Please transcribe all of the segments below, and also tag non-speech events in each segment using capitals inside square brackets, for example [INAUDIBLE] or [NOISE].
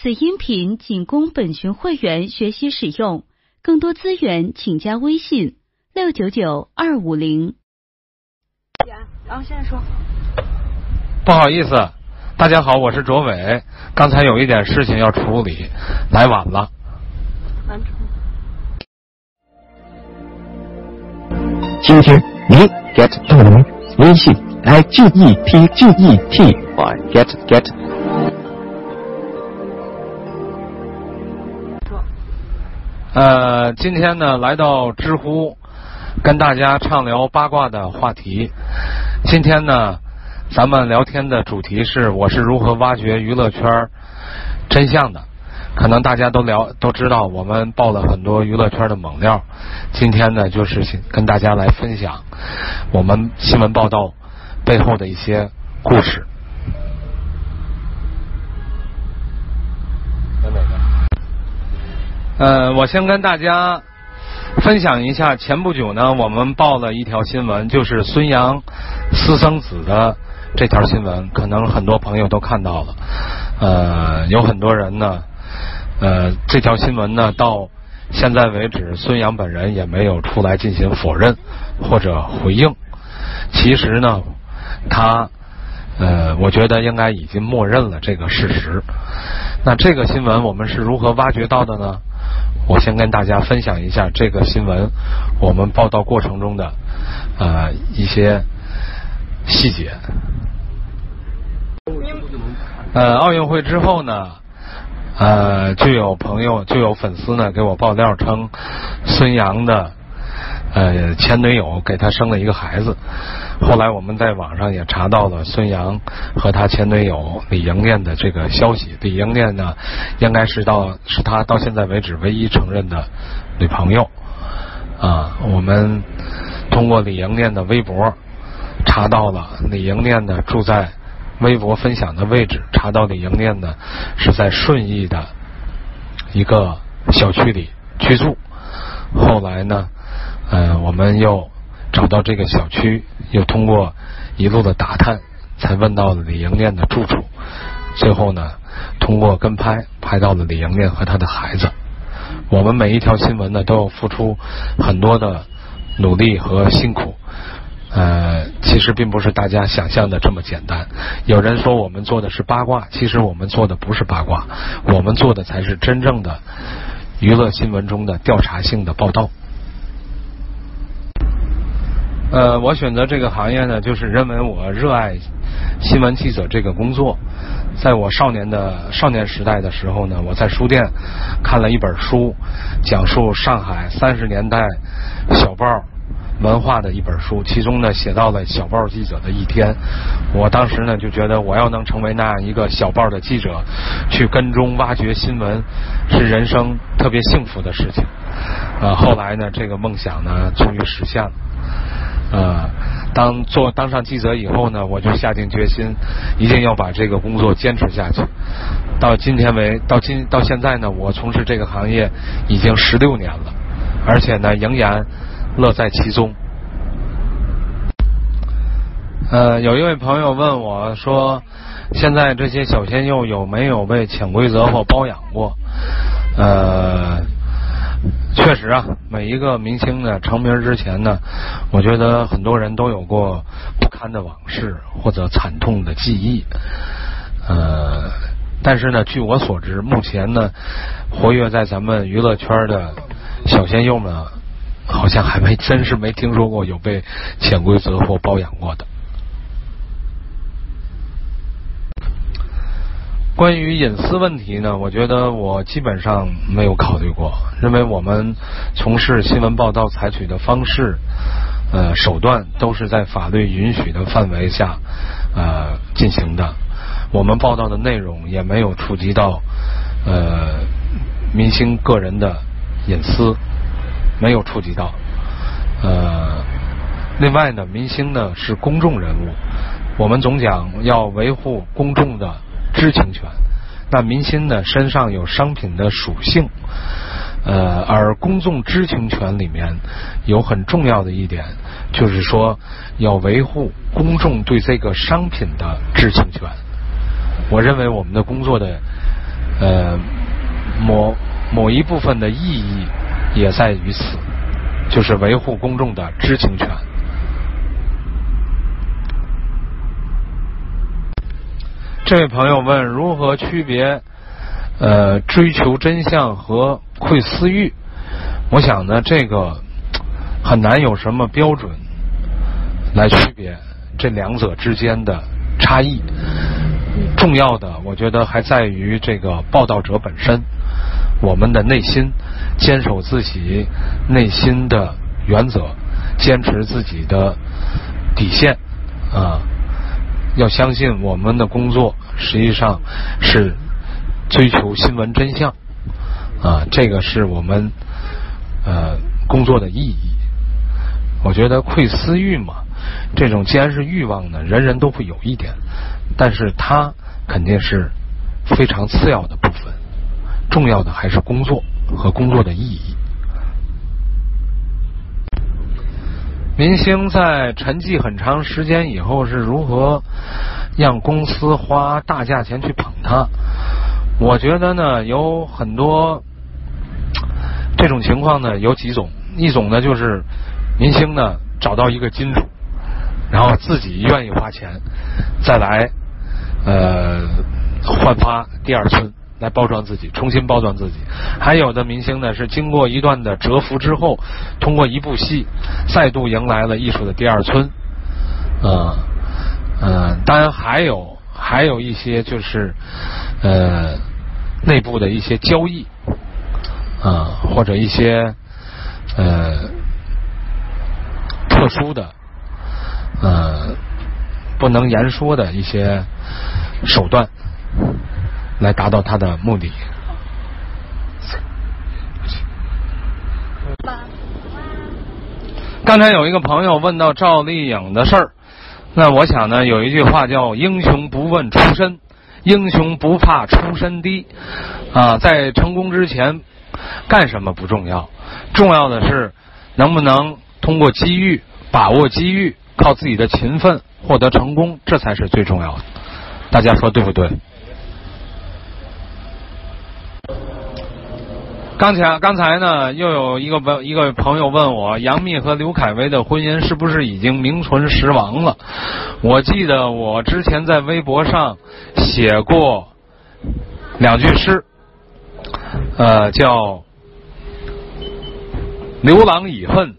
此音频仅供本群会员学习使用，更多资源请加微信六九九二五零。然后现在说，不好意思，大家好，我是卓伟，刚才有一点事情要处理，来晚了。完成。今天你 get 到了吗？微信 i g e t g e t y get get。呃，今天呢，来到知乎，跟大家畅聊八卦的话题。今天呢，咱们聊天的主题是我是如何挖掘娱乐圈真相的。可能大家都了都知道，我们爆了很多娱乐圈的猛料。今天呢，就是跟大家来分享我们新闻报道背后的一些故事。呃，我先跟大家分享一下，前不久呢，我们报了一条新闻，就是孙杨私生子的这条新闻，可能很多朋友都看到了。呃，有很多人呢，呃，这条新闻呢，到现在为止，孙杨本人也没有出来进行否认或者回应。其实呢，他呃，我觉得应该已经默认了这个事实。那这个新闻我们是如何挖掘到的呢？我先跟大家分享一下这个新闻我们报道过程中的呃一些细节。呃，奥运会之后呢，呃，就有朋友就有粉丝呢给我爆料称，孙杨的呃前女友给他生了一个孩子。后来我们在网上也查到了孙杨和他前女友李莹念的这个消息。李莹念呢，应该是到是他到现在为止唯一承认的女朋友。啊，我们通过李莹念的微博查到了李莹念呢住在微博分享的位置，查到李莹念呢是在顺义的一个小区里居住。后来呢，呃，我们又找到这个小区，又通过一路的打探，才问到了李莹念的住处。最后呢，通过跟拍拍到了李莹念和她的孩子。我们每一条新闻呢，都要付出很多的努力和辛苦。呃，其实并不是大家想象的这么简单。有人说我们做的是八卦，其实我们做的不是八卦，我们做的才是真正的娱乐新闻中的调查性的报道。呃，我选择这个行业呢，就是认为我热爱新闻记者这个工作。在我少年的少年时代的时候呢，我在书店看了一本书，讲述上海三十年代小报文化的一本书，其中呢写到了小报记者的一天。我当时呢就觉得，我要能成为那样一个小报的记者，去跟踪挖掘新闻，是人生特别幸福的事情。呃，后来呢，这个梦想呢终于实现了。呃，当做当上记者以后呢，我就下定决心，一定要把这个工作坚持下去。到今天为到今到现在呢，我从事这个行业已经十六年了，而且呢，仍然乐在其中。呃，有一位朋友问我说，现在这些小鲜肉有没有被潜规则或包养过？呃。确实啊，每一个明星呢成名之前呢，我觉得很多人都有过不堪的往事或者惨痛的记忆。呃，但是呢，据我所知，目前呢，活跃在咱们娱乐圈的小鲜肉们，好像还没真是没听说过有被潜规则或包养过的。关于隐私问题呢，我觉得我基本上没有考虑过，认为我们从事新闻报道采取的方式、呃手段都是在法律允许的范围下呃进行的。我们报道的内容也没有触及到呃明星个人的隐私，没有触及到。呃，另外呢，明星呢是公众人物，我们总讲要维护公众的。知情权，那明星呢身上有商品的属性，呃，而公众知情权里面有很重要的一点，就是说要维护公众对这个商品的知情权。我认为我们的工作的呃，某某一部分的意义也在于此，就是维护公众的知情权。这位朋友问：如何区别呃追求真相和窥私欲？我想呢，这个很难有什么标准来区别这两者之间的差异。重要的，我觉得还在于这个报道者本身，我们的内心坚守自己内心的原则，坚持自己的底线啊。要相信我们的工作实际上是追求新闻真相啊，这个是我们呃工作的意义。我觉得窥私欲嘛，这种既然是欲望呢，人人都会有一点，但是它肯定是非常次要的部分，重要的还是工作和工作的意义。明星在沉寂很长时间以后是如何让公司花大价钱去捧他？我觉得呢，有很多这种情况呢，有几种。一种呢，就是明星呢找到一个金主，然后自己愿意花钱再来呃焕发第二春。来包装自己，重新包装自己。还有的明星呢，是经过一段的蛰伏之后，通过一部戏，再度迎来了艺术的第二春。嗯嗯，当然还有还有一些就是呃内部的一些交易啊，或者一些呃特殊的呃不能言说的一些手段。来达到他的目的。刚才有一个朋友问到赵丽颖的事儿，那我想呢，有一句话叫“英雄不问出身，英雄不怕出身低”。啊，在成功之前，干什么不重要，重要的是能不能通过机遇，把握机遇，靠自己的勤奋获得成功，这才是最重要的。大家说对不对？刚才刚才呢，又有一个朋一个朋友问我，杨幂和刘恺威的婚姻是不是已经名存实亡了？我记得我之前在微博上写过两句诗，呃，叫“刘郎已恨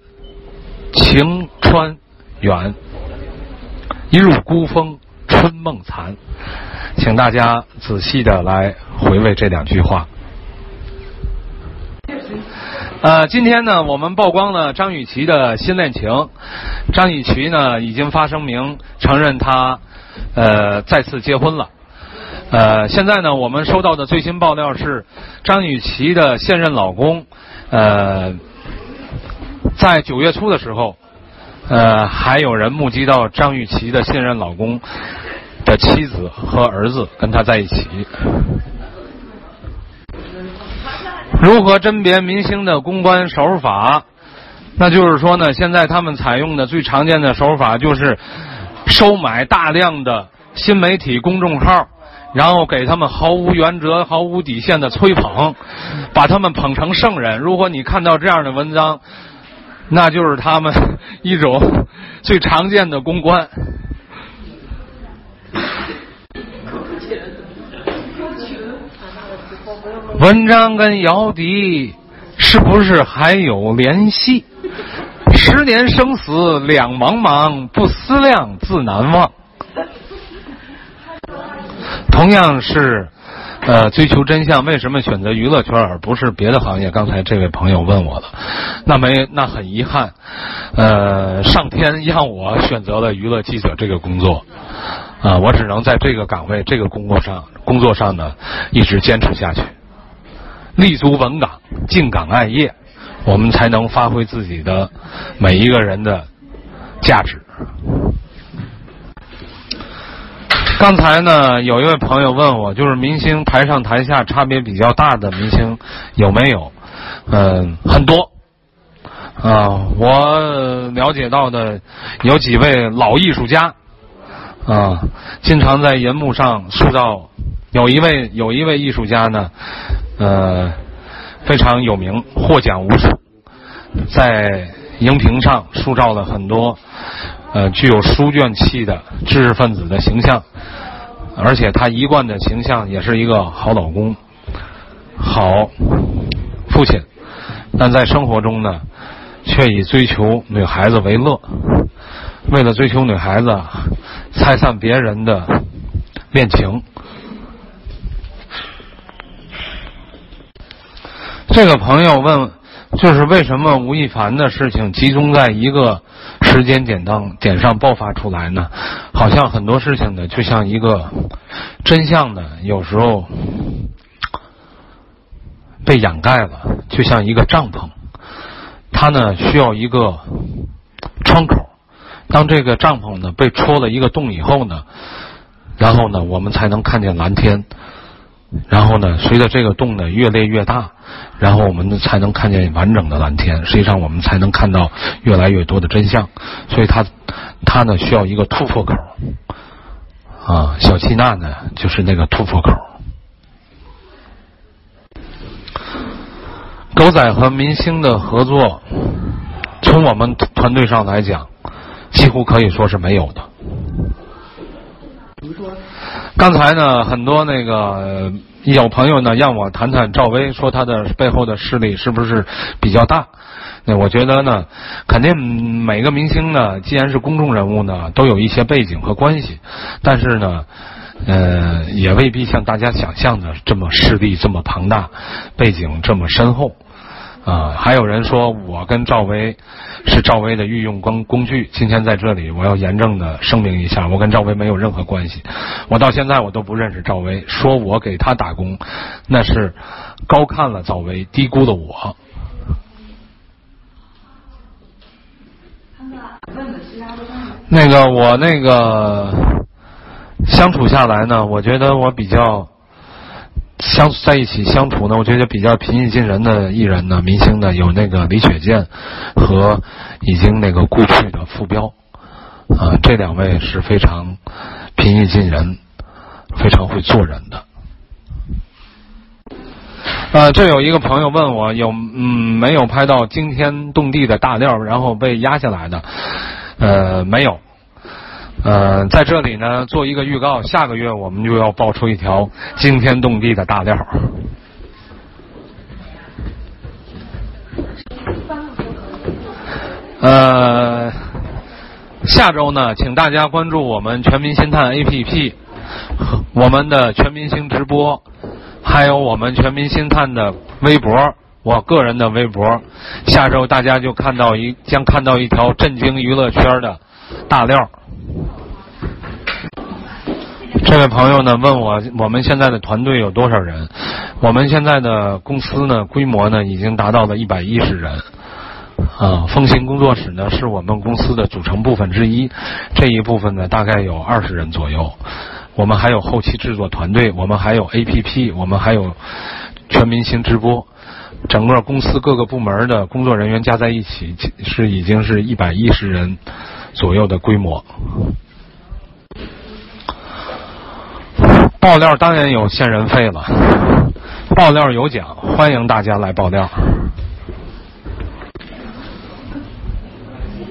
晴川远，一入孤峰春梦残”，请大家仔细的来回味这两句话。呃，今天呢，我们曝光了张雨绮的新恋情。张雨绮呢，已经发声明承认她呃再次结婚了。呃，现在呢，我们收到的最新爆料是，张雨绮的现任老公呃，在九月初的时候，呃，还有人目击到张雨绮的现任老公的妻子和儿子跟他在一起。如何甄别明星的公关手法？那就是说呢，现在他们采用的最常见的手法就是收买大量的新媒体公众号，然后给他们毫无原则、毫无底线的吹捧，把他们捧成圣人。如果你看到这样的文章，那就是他们一种最常见的公关。文章跟姚笛是不是还有联系？十年生死两茫茫，不思量，自难忘。同样是呃追求真相，为什么选择娱乐圈而不是别的行业？刚才这位朋友问我的，那没那很遗憾，呃，上天让我选择了娱乐记者这个工作啊，我只能在这个岗位、这个工作上工作上呢一直坚持下去。立足文岗，敬岗爱业，我们才能发挥自己的每一个人的价值。刚才呢，有一位朋友问我，就是明星台上台下差别比较大的明星有没有？嗯，很多。啊，我了解到的有几位老艺术家，啊，经常在银幕上塑造有一位有一位艺术家呢，呃，非常有名，获奖无数，在荧屏上塑造了很多呃具有书卷气的知识分子的形象，而且他一贯的形象也是一个好老公、好父亲，但在生活中呢，却以追求女孩子为乐，为了追求女孩子，拆散别人的恋情。这个朋友问，就是为什么吴亦凡的事情集中在一个时间点当点上爆发出来呢？好像很多事情呢，就像一个真相呢，有时候被掩盖了，就像一个帐篷，它呢需要一个窗口。当这个帐篷呢被戳了一个洞以后呢，然后呢我们才能看见蓝天。然后呢，随着这个洞呢越裂越大，然后我们才能看见完整的蓝天。实际上，我们才能看到越来越多的真相。所以，它它呢需要一个突破口啊。小气娜呢就是那个突破口。狗仔和明星的合作，从我们团队上来讲，几乎可以说是没有的。比如说刚才呢，很多那个有朋友呢让我谈谈赵薇，说她的背后的势力是不是比较大？那我觉得呢，肯定每个明星呢，既然是公众人物呢，都有一些背景和关系，但是呢，呃，也未必像大家想象的这么势力这么庞大，背景这么深厚。啊，还有人说我跟赵薇是赵薇的御用工工具。今天在这里，我要严正的声明一下，我跟赵薇没有任何关系。我到现在我都不认识赵薇，说我给她打工，那是高看了赵薇，低估了我。那个我那个相处下来呢，我觉得我比较。相在一起相处呢，我觉得比较平易近人的艺人呢，明星呢有那个李雪健和已经那个故去的傅彪啊，这两位是非常平易近人、非常会做人的。呃，这有一个朋友问我有嗯没有拍到惊天动地的大料，然后被压下来的？呃，没有。呃，在这里呢，做一个预告，下个月我们就要爆出一条惊天动地的大料。呃，下周呢，请大家关注我们全民星探 APP，我们的全明星直播，还有我们全民星探的微博，我个人的微博。下周大家就看到一将看到一条震惊娱乐圈的大料。这位朋友呢问我，我们现在的团队有多少人？我们现在的公司呢规模呢已经达到了一百一十人。啊，风行工作室呢是我们公司的组成部分之一，这一部分呢大概有二十人左右。我们还有后期制作团队，我们还有 APP，我们还有全明星直播。整个公司各个部门的工作人员加在一起是已经是一百一十人左右的规模。爆料当然有限人费了，爆料有奖，欢迎大家来爆料。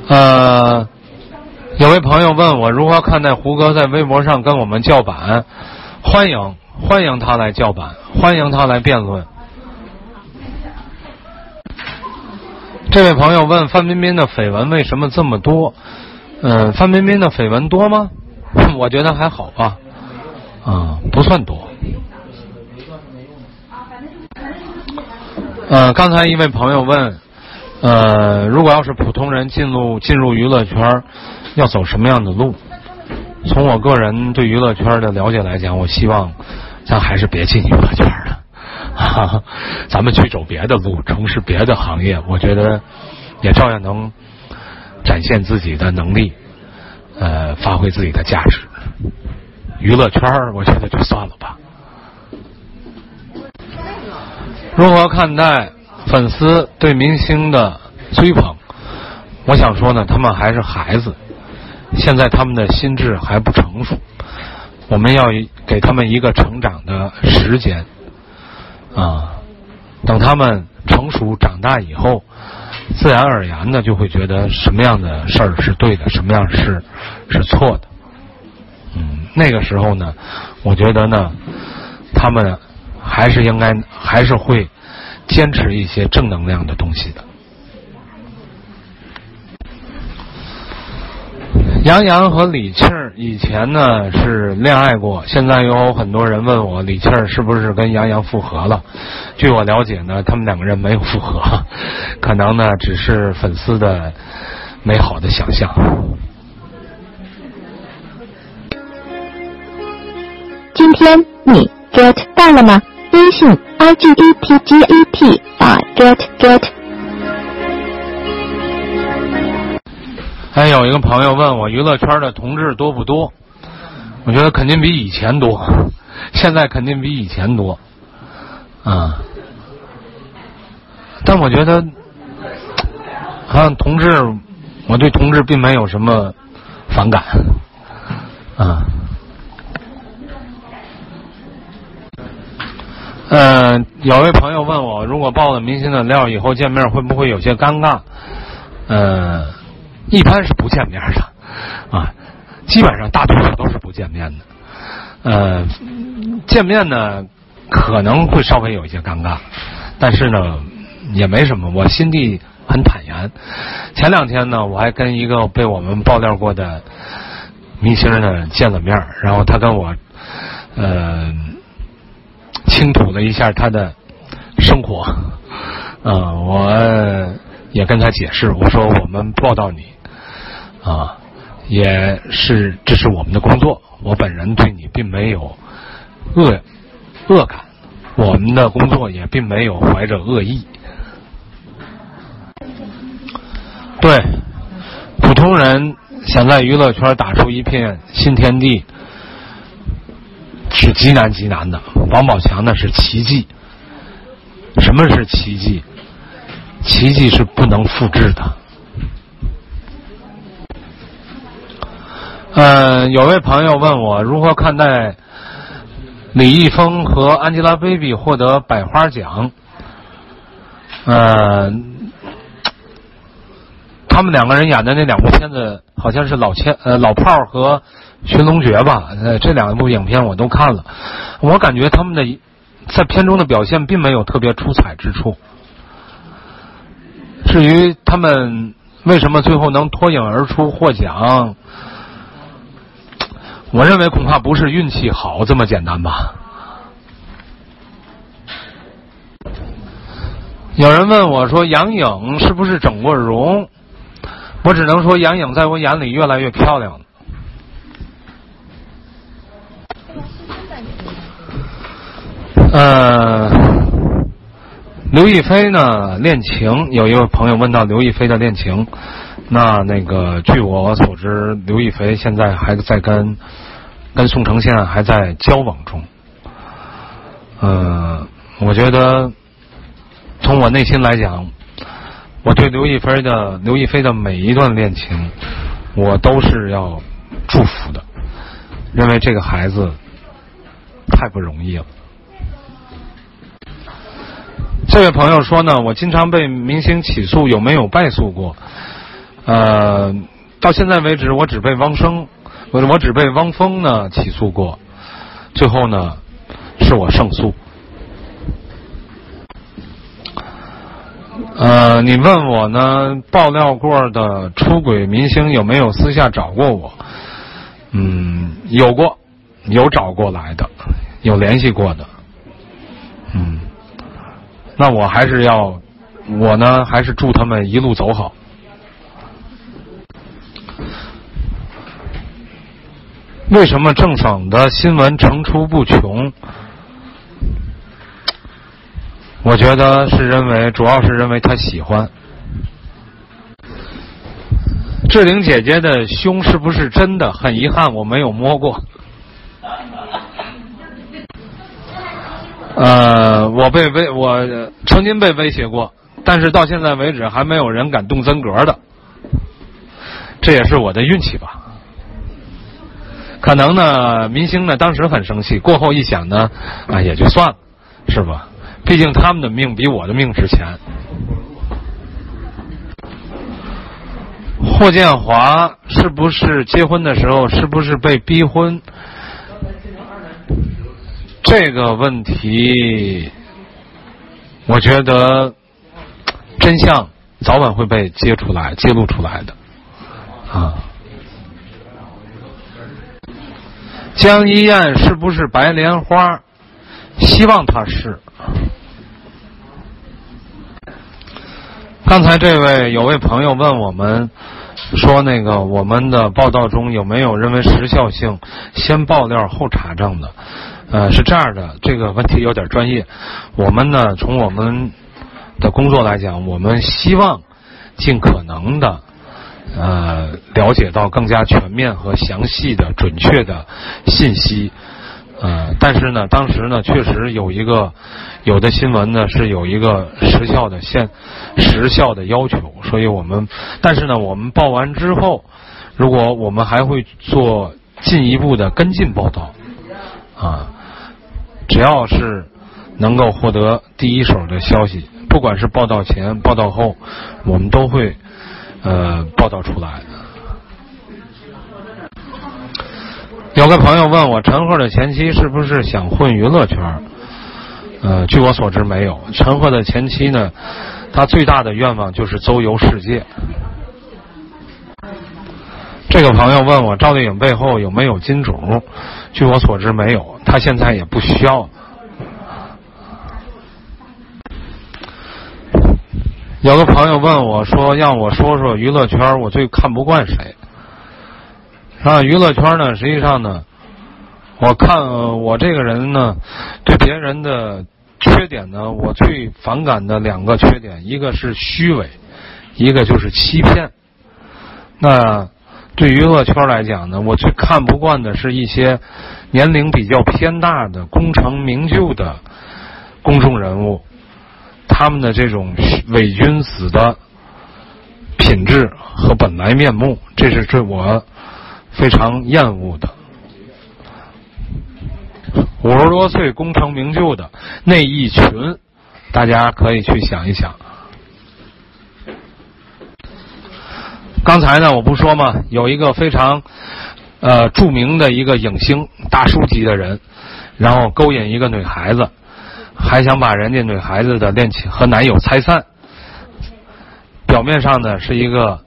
呃，有位朋友问我如何看待胡歌在微博上跟我们叫板，欢迎欢迎他来叫板，欢迎他来辩论。这位朋友问范冰冰的绯闻为什么这么多？嗯，范冰冰的绯闻多吗？[LAUGHS] 我觉得还好吧。啊，不算多。呃，刚才一位朋友问，呃，如果要是普通人进入进入娱乐圈，要走什么样的路？从我个人对娱乐圈的了解来讲，我希望咱还是别进娱乐圈了，[LAUGHS] 哈哈，咱们去走别的路，从事别的行业，我觉得也照样能展现自己的能力，呃，发挥自己的价值。娱乐圈我觉得就算了吧。如何看待粉丝对明星的追捧？我想说呢，他们还是孩子，现在他们的心智还不成熟。我们要给他们一个成长的时间啊，等他们成熟长大以后，自然而然的就会觉得什么样的事儿是对的，什么样是是错的。嗯，那个时候呢，我觉得呢，他们还是应该还是会坚持一些正能量的东西的。杨洋和李沁以前呢是恋爱过，现在有很多人问我李沁是不是跟杨洋复合了。据我了解呢，他们两个人没有复合，可能呢只是粉丝的美好的想象。今天你 get 到了吗？微信 i g e t g e t 啊 get get。还有一个朋友问我娱乐圈的同志多不多？我觉得肯定比以前多，现在肯定比以前多，啊。但我觉得，好像同志，我对同志并没有什么反感，啊。嗯，有位朋友问我，如果爆了明星的料，以后见面会不会有些尴尬？嗯，一般是不见面的，啊，基本上大多数都是不见面的。呃，见面呢可能会稍微有一些尴尬，但是呢也没什么，我心地很坦然。前两天呢，我还跟一个被我们爆料过的明星呢见了面，然后他跟我，一下他的生活，嗯，我也跟他解释，我说我们报道你，啊，也是这是我们的工作，我本人对你并没有恶恶感，我们的工作也并没有怀着恶意。对，普通人想在娱乐圈打出一片新天地。极难极难的，王宝强那是奇迹。什么是奇迹？奇迹是不能复制的。嗯，有位朋友问我如何看待李易峰和 Angelababy 获得百花奖。嗯，他们两个人演的那两部片子，好像是老千呃老炮儿和。寻龙诀吧，呃，这两部影片我都看了，我感觉他们的在片中的表现并没有特别出彩之处。至于他们为什么最后能脱颖而出获奖，我认为恐怕不是运气好这么简单吧。有人问我说杨颖是不是整过容？我只能说杨颖在我眼里越来越漂亮了。呃，刘亦菲呢？恋情有一位朋友问到刘亦菲的恋情，那那个据我所知，刘亦菲现在还在跟跟宋承宪还在交往中。呃，我觉得从我内心来讲，我对刘亦菲的刘亦菲的每一段恋情，我都是要祝福的，认为这个孩子太不容易了。这位朋友说呢，我经常被明星起诉，有没有败诉过？呃，到现在为止，我只被汪生，我我只被汪峰呢起诉过，最后呢是我胜诉。呃，你问我呢，爆料过的出轨明星有没有私下找过我？嗯，有过，有找过来的，有联系过的，嗯。那我还是要，我呢还是祝他们一路走好。为什么郑爽的新闻层出不穷？我觉得是认为，主要是认为他喜欢。志玲姐姐的胸是不是真的？很遗憾，我没有摸过。呃，我被威，我曾经被威胁过，但是到现在为止还没有人敢动真格的，这也是我的运气吧。可能呢，明星呢当时很生气，过后一想呢，啊也就算了，是吧？毕竟他们的命比我的命值钱。霍建华是不是结婚的时候是不是被逼婚？这个问题，我觉得真相早晚会被揭出来、揭露出来的啊。江一燕是不是白莲花？希望她是。刚才这位有位朋友问我们说，那个我们的报道中有没有认为时效性先爆料后查证的？呃，是这样的，这个问题有点专业。我们呢，从我们的工作来讲，我们希望尽可能的呃了解到更加全面和详细的、准确的信息。呃，但是呢，当时呢，确实有一个有的新闻呢是有一个时效的限时效的要求，所以我们，但是呢，我们报完之后，如果我们还会做进一步的跟进报道，啊，只要是能够获得第一手的消息，不管是报道前、报道后，我们都会呃报道出来。有个朋友问我，陈赫的前妻是不是想混娱乐圈？呃，据我所知没有。陈赫的前妻呢，他最大的愿望就是周游世界。这个朋友问我，赵丽颖背后有没有金主？据我所知没有，他现在也不需要。有个朋友问我说，让我说说娱乐圈我最看不惯谁？啊，娱乐圈呢，实际上呢，我看我这个人呢，对别人的缺点呢，我最反感的两个缺点，一个是虚伪，一个就是欺骗。那对娱乐圈来讲呢，我最看不惯的是一些年龄比较偏大的、功成名就的公众人物，他们的这种伪君子的品质和本来面目，这是这我。非常厌恶的，五十多岁功成名就的那一群，大家可以去想一想。刚才呢，我不说吗？有一个非常呃著名的一个影星大叔级的人，然后勾引一个女孩子，还想把人家女孩子的恋情和男友拆散。表面上呢是一个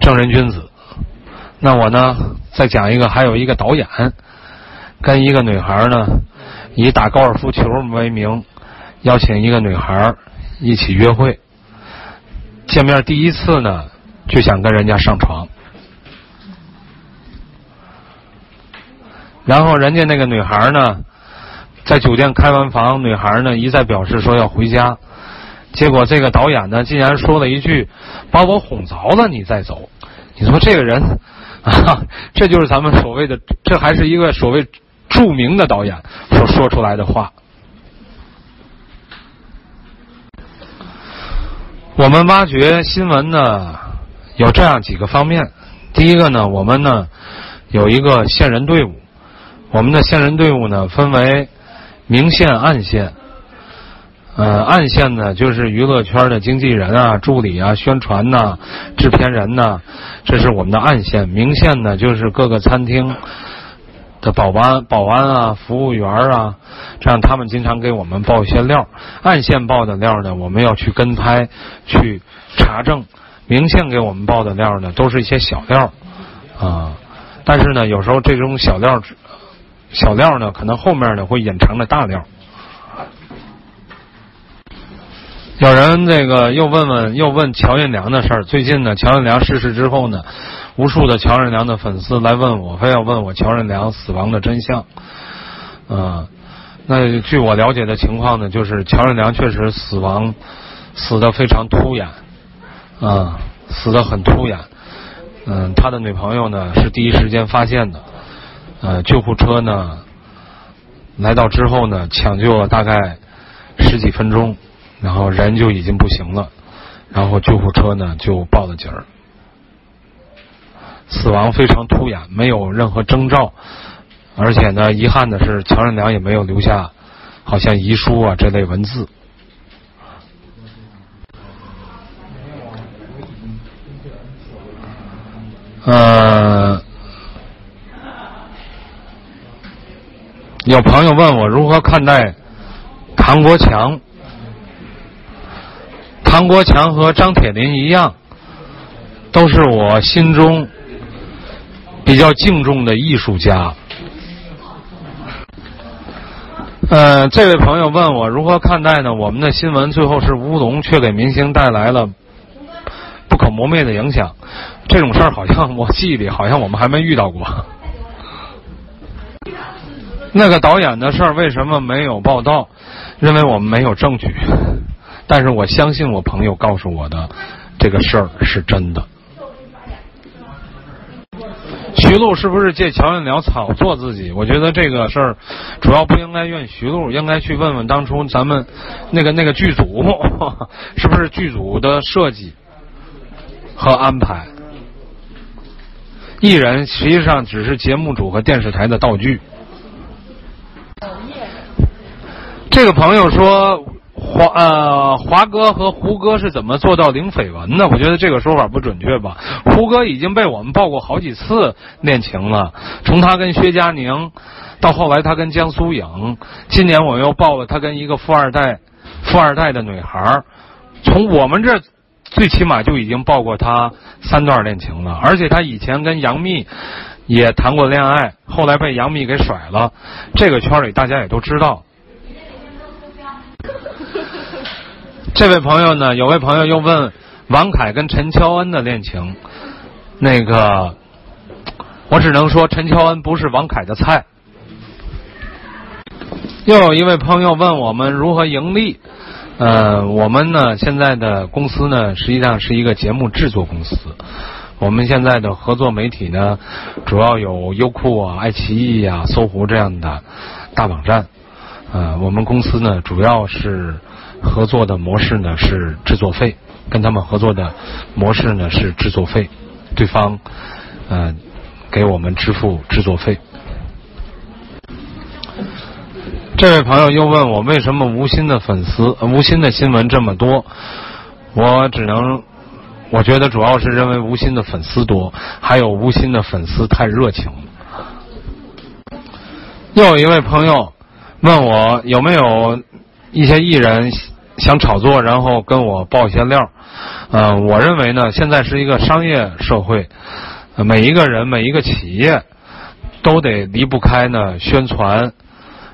正人君子。那我呢，再讲一个，还有一个导演，跟一个女孩呢，以打高尔夫球为名，邀请一个女孩一起约会。见面第一次呢，就想跟人家上床，然后人家那个女孩呢，在酒店开完房，女孩呢一再表示说要回家，结果这个导演呢，竟然说了一句：“把我哄着了，你再走。”你说这个人。啊，这就是咱们所谓的，这还是一个所谓著名的导演所说出来的话。我们挖掘新闻呢，有这样几个方面。第一个呢，我们呢有一个线人队伍，我们的线人队伍呢分为明线、暗线。呃，暗线呢，就是娱乐圈的经纪人啊、助理啊、宣传呐、制片人呐，这是我们的暗线。明线呢，就是各个餐厅的保安、保安啊、服务员啊，这样他们经常给我们报一些料。暗线报的料呢，我们要去跟拍、去查证。明线给我们报的料呢，都是一些小料啊。但是呢，有时候这种小料、小料呢，可能后面呢会隐藏着大料。有人这个又问问又问乔任梁的事儿。最近呢，乔任梁逝世之后呢，无数的乔任梁的粉丝来问我，非要问我乔任梁死亡的真相。嗯，那据我了解的情况呢，就是乔任梁确实死亡死的非常突然，啊，死的很突然。嗯，他的女朋友呢是第一时间发现的，呃，救护车呢来到之后呢，抢救了大概十几分钟。然后人就已经不行了，然后救护车呢就报了警儿。死亡非常突然，没有任何征兆，而且呢，遗憾的是，乔任梁也没有留下好像遗书啊这类文字。呃，有朋友问我如何看待唐国强。唐国强和张铁林一样，都是我心中比较敬重的艺术家。呃，这位朋友问我如何看待呢？我们的新闻最后是乌龙，却给明星带来了不可磨灭的影响。这种事儿好像我记忆里好像我们还没遇到过。那个导演的事儿为什么没有报道？认为我们没有证据。但是我相信我朋友告诉我的这个事儿是真的。徐璐是不是借乔任梁炒作自己？我觉得这个事儿主要不应该怨徐璐，应该去问问当初咱们那个那个剧组 [LAUGHS] 是不是剧组的设计和安排。艺人实际上只是节目组和电视台的道具。这个朋友说。华呃，华哥和胡歌是怎么做到零绯闻的？我觉得这个说法不准确吧。胡歌已经被我们爆过好几次恋情了，从他跟薛佳凝，到后来他跟江苏影，今年我又报了他跟一个富二代，富二代的女孩从我们这最起码就已经报过他三段恋情了，而且他以前跟杨幂也谈过恋爱，后来被杨幂给甩了，这个圈里大家也都知道。这位朋友呢？有位朋友又问王凯跟陈乔恩的恋情，那个我只能说陈乔恩不是王凯的菜。又有一位朋友问我们如何盈利，呃，我们呢现在的公司呢实际上是一个节目制作公司，我们现在的合作媒体呢主要有优酷啊、爱奇艺啊、搜狐这样的大网站，呃，我们公司呢主要是。合作的模式呢是制作费，跟他们合作的模式呢是制作费，对方呃给我们支付制作费。这位朋友又问我为什么无心的粉丝、无心的新闻这么多？我只能，我觉得主要是认为无心的粉丝多，还有无心的粉丝太热情。又有一位朋友问我有没有。一些艺人想炒作，然后跟我爆一些料。嗯，我认为呢，现在是一个商业社会，每一个人、每一个企业都得离不开呢宣传，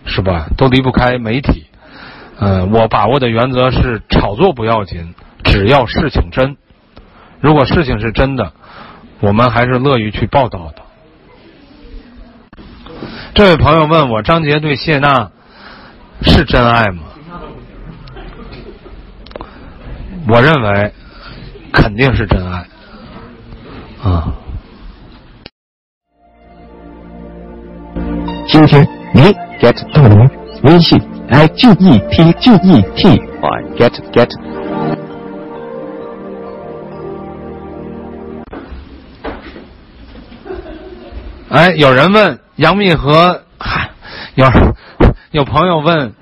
是吧？都离不开媒体。嗯，我把握的原则是炒作不要紧，只要事情真。如果事情是真的，我们还是乐于去报道的。这位朋友问我，张杰对谢娜是真爱吗？我认为肯定是真爱啊！今天你 get 到了吗？微信 i g e t g e t y get get。哎，有人问杨幂和嗨，有有朋友问，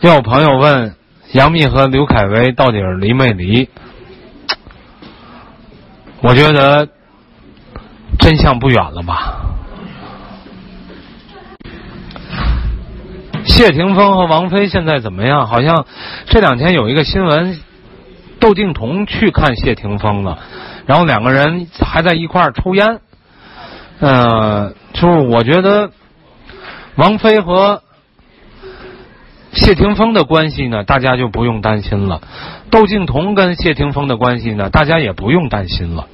又有朋友问。杨幂和刘恺威到底离没离？我觉得真相不远了吧。谢霆锋和王菲现在怎么样？好像这两天有一个新闻，窦靖童去看谢霆锋了，然后两个人还在一块儿抽烟。嗯，就是我觉得王菲和。谢霆锋的关系呢，大家就不用担心了；窦靖童跟谢霆锋的关系呢，大家也不用担心了。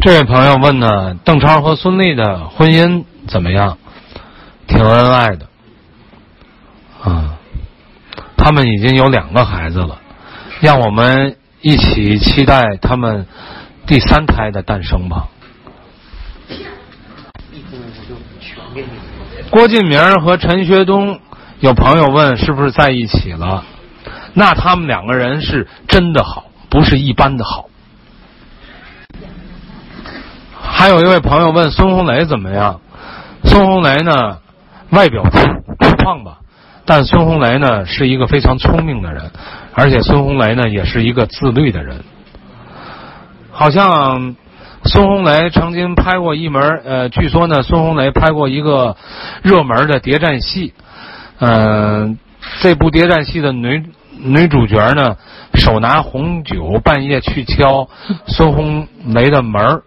这位朋友问呢，邓超和孙俪的婚姻怎么样？挺恩爱的，啊，他们已经有两个孩子了，让我们一起期待他们第三胎的诞生吧。郭敬明和陈学冬，有朋友问是不是在一起了？那他们两个人是真的好，不是一般的好。还有一位朋友问孙红雷怎么样？孙红雷呢，外表粗粗犷吧，但孙红雷呢是一个非常聪明的人，而且孙红雷呢也是一个自律的人。好像孙红雷曾经拍过一门，呃，据说呢，孙红雷拍过一个热门的谍战戏，嗯、这部谍战戏的女女主角呢，手拿红酒，半夜去敲孙红雷的门儿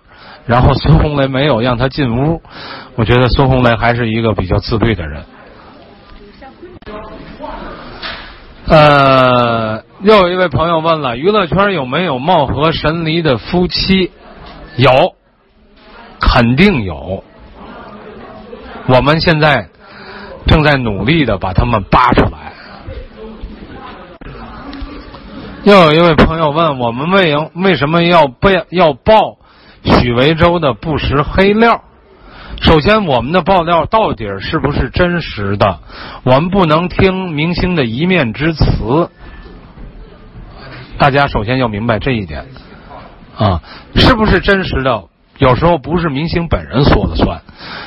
然后孙红雷没有让他进屋。我觉得孙红雷还是一个比较自律的人。呃，又有一位朋友问了，娱乐圈有没有貌合神离的夫妻？有，肯定有。我们现在正在努力的把他们扒出来。又有一位朋友问我们为为什么要被要报许维洲的不实黑料？首先，我们的爆料到底是不是真实的？我们不能听明星的一面之词。大家首先要明白这一点啊，是不是真实的？有时候不是明星本人说了算。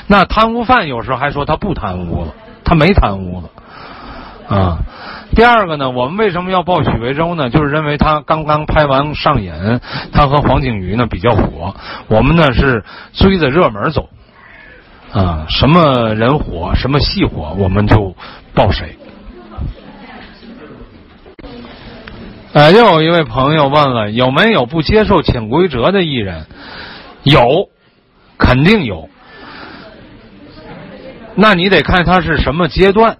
那贪污犯有时候还说他不贪污了，他没贪污了啊。第二个呢，我们为什么要报许维洲呢？就是认为他刚刚拍完《上瘾》，他和黄景瑜呢比较火，我们呢是追着热门走。啊，什么人火，什么戏火，我们就报谁。哎，又有一位朋友问了，有没有不接受潜规则的艺人？有，肯定有。那你得看他是什么阶段。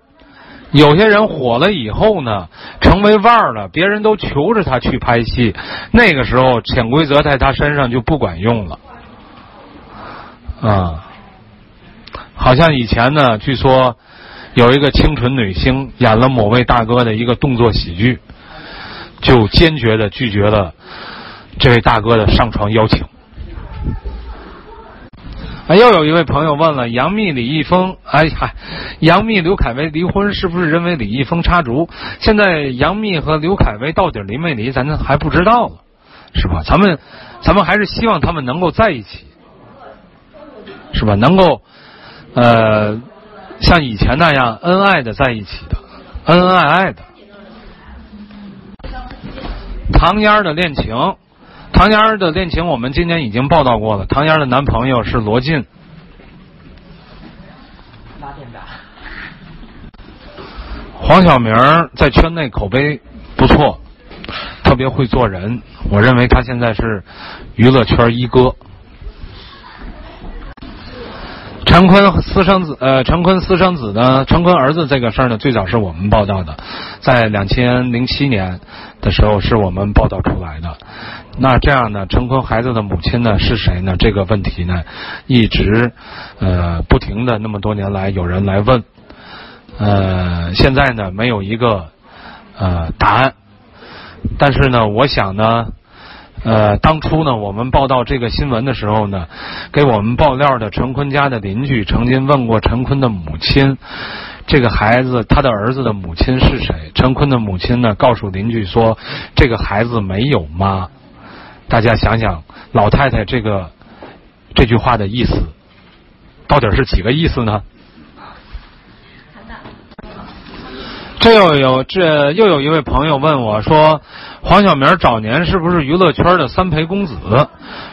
有些人火了以后呢，成为腕儿了，别人都求着他去拍戏，那个时候潜规则在他身上就不管用了。啊。好像以前呢，据说有一个清纯女星演了某位大哥的一个动作喜剧，就坚决的拒绝了这位大哥的上床邀请。啊，又有一位朋友问了：杨幂、李易峰，哎嗨，杨幂、刘恺威离婚是不是因为李易峰插足？现在杨幂和刘恺威到底离没离，咱还不知道了，是吧？咱们咱们还是希望他们能够在一起，是吧？能够。呃，像以前那样恩爱的在一起的，恩恩爱爱的。唐嫣的恋情，唐嫣的恋情我们今年已经报道过了。唐嫣的男朋友是罗晋。黄晓明在圈内口碑不错，特别会做人。我认为他现在是娱乐圈一哥。陈坤私生子，呃，陈坤私生子呢？陈坤儿子这个事儿呢，最早是我们报道的，在两千零七年的时候是我们报道出来的。那这样呢，陈坤孩子的母亲呢是谁呢？这个问题呢，一直呃不停的那么多年来有人来问，呃，现在呢没有一个呃答案，但是呢，我想呢。呃，当初呢，我们报道这个新闻的时候呢，给我们爆料的陈坤家的邻居曾经问过陈坤的母亲，这个孩子他的儿子的母亲是谁？陈坤的母亲呢，告诉邻居说，这个孩子没有妈。大家想想，老太太这个这句话的意思，到底是几个意思呢？这又有这又有一位朋友问我说。黄晓明早年是不是娱乐圈的三陪公子？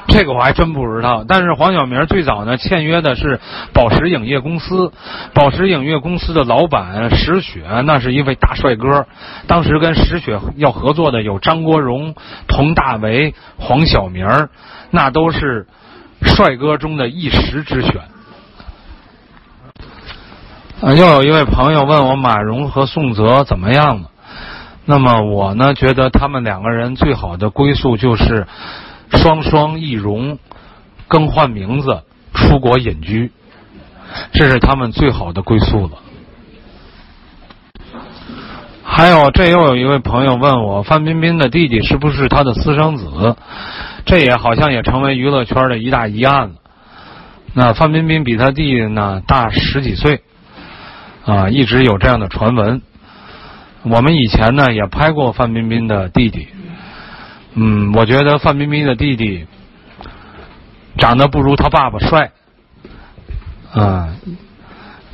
这个我还真不知道。但是黄晓明最早呢，签约的是宝石影业公司，宝石影业公司的老板石雪，那是一位大帅哥。当时跟石雪要合作的有张国荣、佟大为、黄晓明，那都是帅哥中的一时之选。啊又有一位朋友问我马蓉和宋泽怎么样了？那么我呢，觉得他们两个人最好的归宿就是双双易容，更换名字，出国隐居，这是他们最好的归宿了。还有，这又有一位朋友问我，范冰冰的弟弟是不是他的私生子？这也好像也成为娱乐圈的一大疑案了。那范冰冰比他弟弟呢大十几岁，啊，一直有这样的传闻。我们以前呢也拍过范冰冰的弟弟，嗯，我觉得范冰冰的弟弟长得不如他爸爸帅，啊、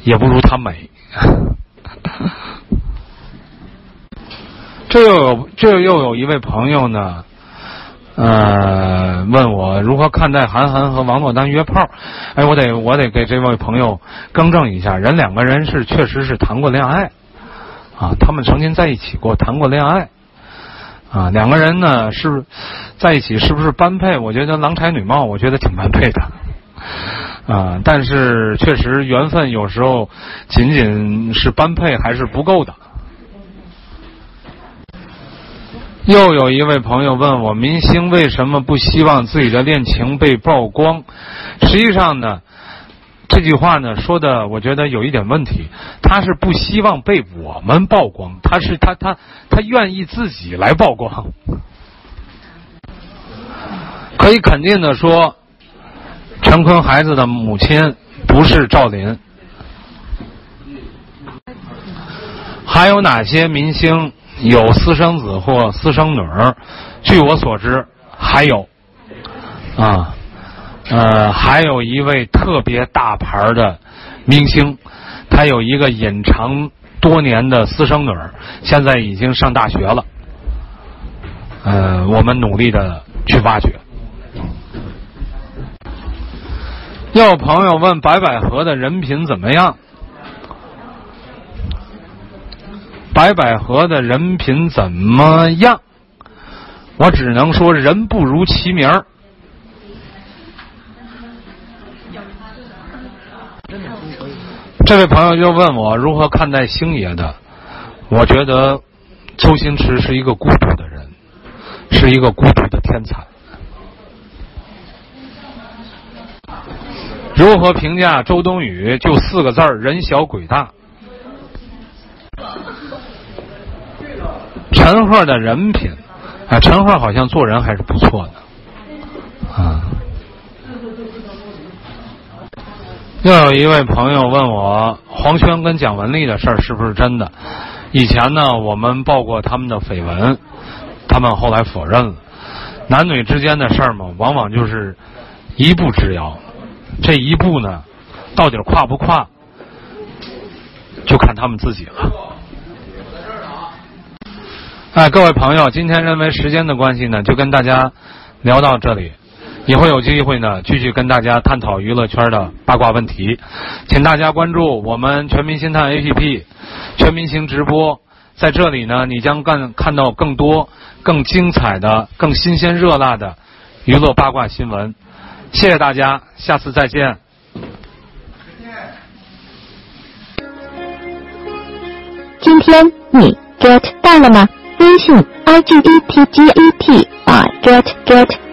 也不如他美。[LAUGHS] 这又有这又有一位朋友呢，呃，问我如何看待韩寒和王珞丹约炮？哎，我得我得给这位朋友更正一下，人两个人是确实是谈过恋爱，啊，他们曾经在一起过，谈过恋爱，啊，两个人呢是在一起是不是般配？我觉得郎才女貌，我觉得挺般配的。啊，但是确实缘分有时候仅仅是般配还是不够的。又有一位朋友问我，明星为什么不希望自己的恋情被曝光？实际上呢，这句话呢说的，我觉得有一点问题。他是不希望被我们曝光，他是他他他愿意自己来曝光。[LAUGHS] 可以肯定的说，陈坤孩子的母亲不是赵琳。还有哪些明星有私生子或私生女儿？据我所知，还有啊，呃，还有一位特别大牌的明星，他有一个隐藏多年的私生女儿，现在已经上大学了。呃，我们努力的去挖掘。又有朋友问白百合的人品怎么样？白百合的人品怎么样？我只能说人不如其名儿。这位朋友又问我如何看待星爷的，我觉得周星驰是一个孤独的人，是一个孤独的天才。如何评价周冬雨？就四个字儿：人小鬼大。陈赫的人品，啊，陈赫好像做人还是不错的，啊。又有一位朋友问我，黄轩跟蒋雯丽的事儿是不是真的？以前呢，我们报过他们的绯闻，他们后来否认了。男女之间的事儿嘛，往往就是一步之遥，这一步呢，到底跨不跨，就看他们自己了。哎，各位朋友，今天认为时间的关系呢，就跟大家聊到这里。以后有机会呢，继续跟大家探讨娱乐圈的八卦问题，请大家关注我们全民星探 APP，全明星直播。在这里呢，你将看看到更多、更精彩的、更新鲜热辣的娱乐八卦新闻。谢谢大家，下次再见。今天你 get 到了吗？微信 i g e t g e t 啊 get get